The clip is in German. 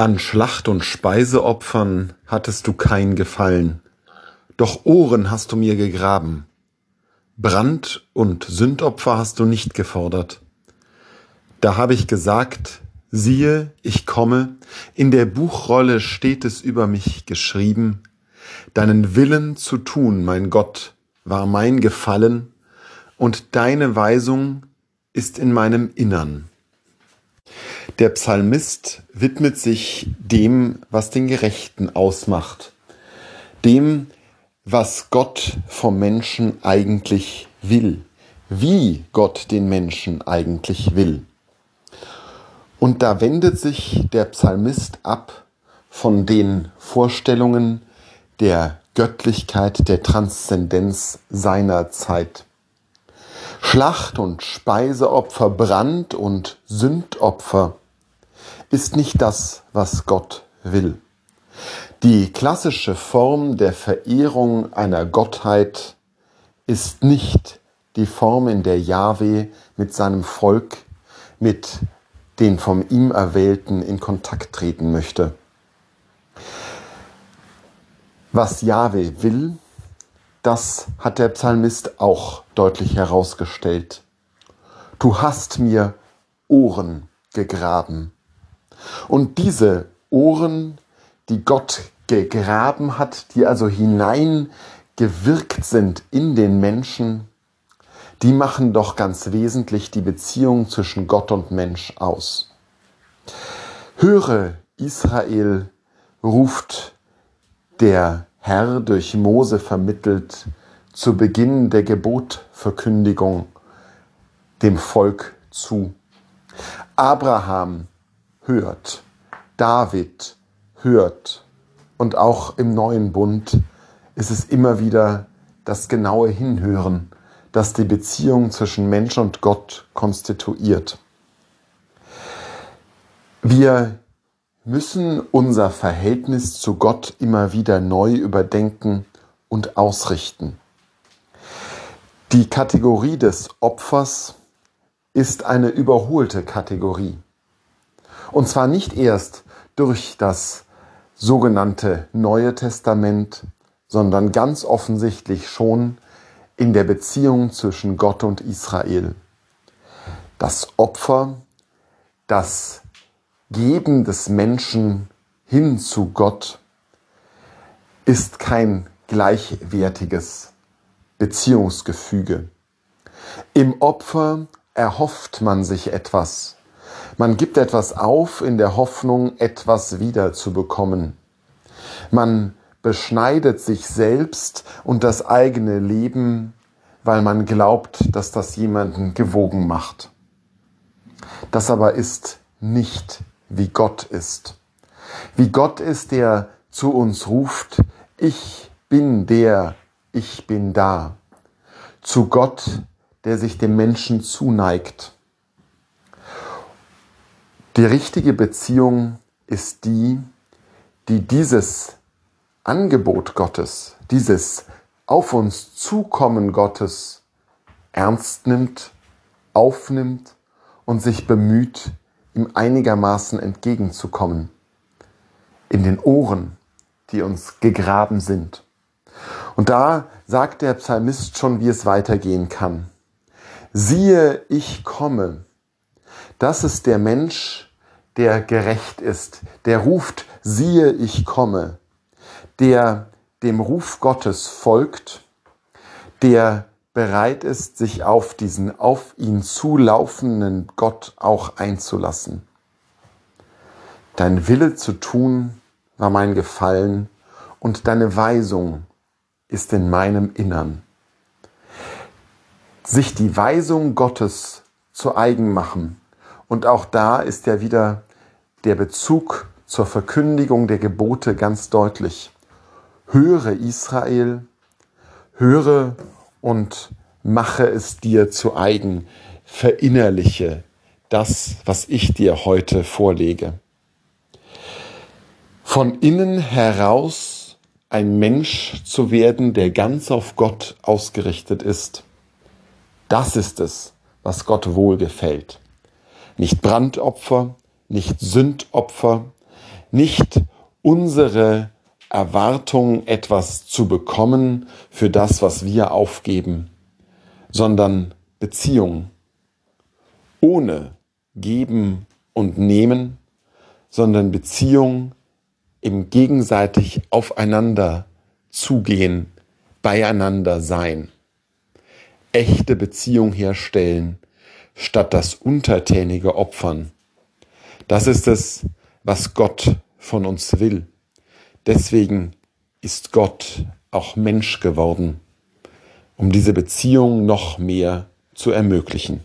An Schlacht- und Speiseopfern hattest du kein Gefallen, doch Ohren hast du mir gegraben. Brand- und Sündopfer hast du nicht gefordert. Da habe ich gesagt, siehe, ich komme, in der Buchrolle steht es über mich geschrieben, deinen Willen zu tun, mein Gott, war mein Gefallen, und deine Weisung ist in meinem Innern. Der Psalmist widmet sich dem, was den Gerechten ausmacht, dem, was Gott vom Menschen eigentlich will, wie Gott den Menschen eigentlich will. Und da wendet sich der Psalmist ab von den Vorstellungen der Göttlichkeit, der Transzendenz seiner Zeit. Schlacht- und Speiseopfer, Brand- und Sündopfer ist nicht das, was Gott will. Die klassische Form der Verehrung einer Gottheit ist nicht die Form, in der Yahweh mit seinem Volk, mit den von ihm Erwählten in Kontakt treten möchte. Was Yahweh will, das hat der Psalmist auch deutlich herausgestellt. Du hast mir Ohren gegraben. Und diese Ohren, die Gott gegraben hat, die also hineingewirkt sind in den Menschen, die machen doch ganz wesentlich die Beziehung zwischen Gott und Mensch aus. Höre Israel, ruft der Herr durch Mose vermittelt zu Beginn der Gebotverkündigung dem Volk zu. Abraham hört, David hört und auch im neuen Bund ist es immer wieder das genaue Hinhören, das die Beziehung zwischen Mensch und Gott konstituiert. Wir müssen unser Verhältnis zu Gott immer wieder neu überdenken und ausrichten. Die Kategorie des Opfers ist eine überholte Kategorie. Und zwar nicht erst durch das sogenannte Neue Testament, sondern ganz offensichtlich schon in der Beziehung zwischen Gott und Israel. Das Opfer, das Geben des Menschen hin zu Gott ist kein gleichwertiges Beziehungsgefüge. Im Opfer erhofft man sich etwas. Man gibt etwas auf in der Hoffnung, etwas wiederzubekommen. Man beschneidet sich selbst und das eigene Leben, weil man glaubt, dass das jemanden gewogen macht. Das aber ist nicht, wie Gott ist. Wie Gott ist, der zu uns ruft, ich bin der, ich bin da. Zu Gott, der sich dem Menschen zuneigt die richtige Beziehung ist die, die dieses Angebot Gottes, dieses auf uns zukommen Gottes ernst nimmt, aufnimmt und sich bemüht, ihm einigermaßen entgegenzukommen. In den Ohren, die uns gegraben sind. Und da sagt der Psalmist schon, wie es weitergehen kann. Siehe, ich komme. Das ist der Mensch, der gerecht ist, der ruft, siehe, ich komme, der dem Ruf Gottes folgt, der bereit ist, sich auf diesen auf ihn zulaufenden Gott auch einzulassen. Dein Wille zu tun war mein Gefallen und deine Weisung ist in meinem Innern. Sich die Weisung Gottes zu eigen machen. Und auch da ist ja wieder der Bezug zur Verkündigung der Gebote ganz deutlich. Höre Israel, höre und mache es dir zu eigen, verinnerliche das, was ich dir heute vorlege. Von innen heraus ein Mensch zu werden, der ganz auf Gott ausgerichtet ist. Das ist es, was Gott wohlgefällt. Nicht Brandopfer, nicht Sündopfer, Nicht unsere Erwartung, etwas zu bekommen für das, was wir aufgeben, sondern Beziehung ohne Geben und Nehmen, sondern Beziehung im gegenseitig aufeinander zugehen, beieinander sein, echte Beziehung herstellen, statt das untertänige Opfern. Das ist es, was Gott von uns will. Deswegen ist Gott auch Mensch geworden, um diese Beziehung noch mehr zu ermöglichen.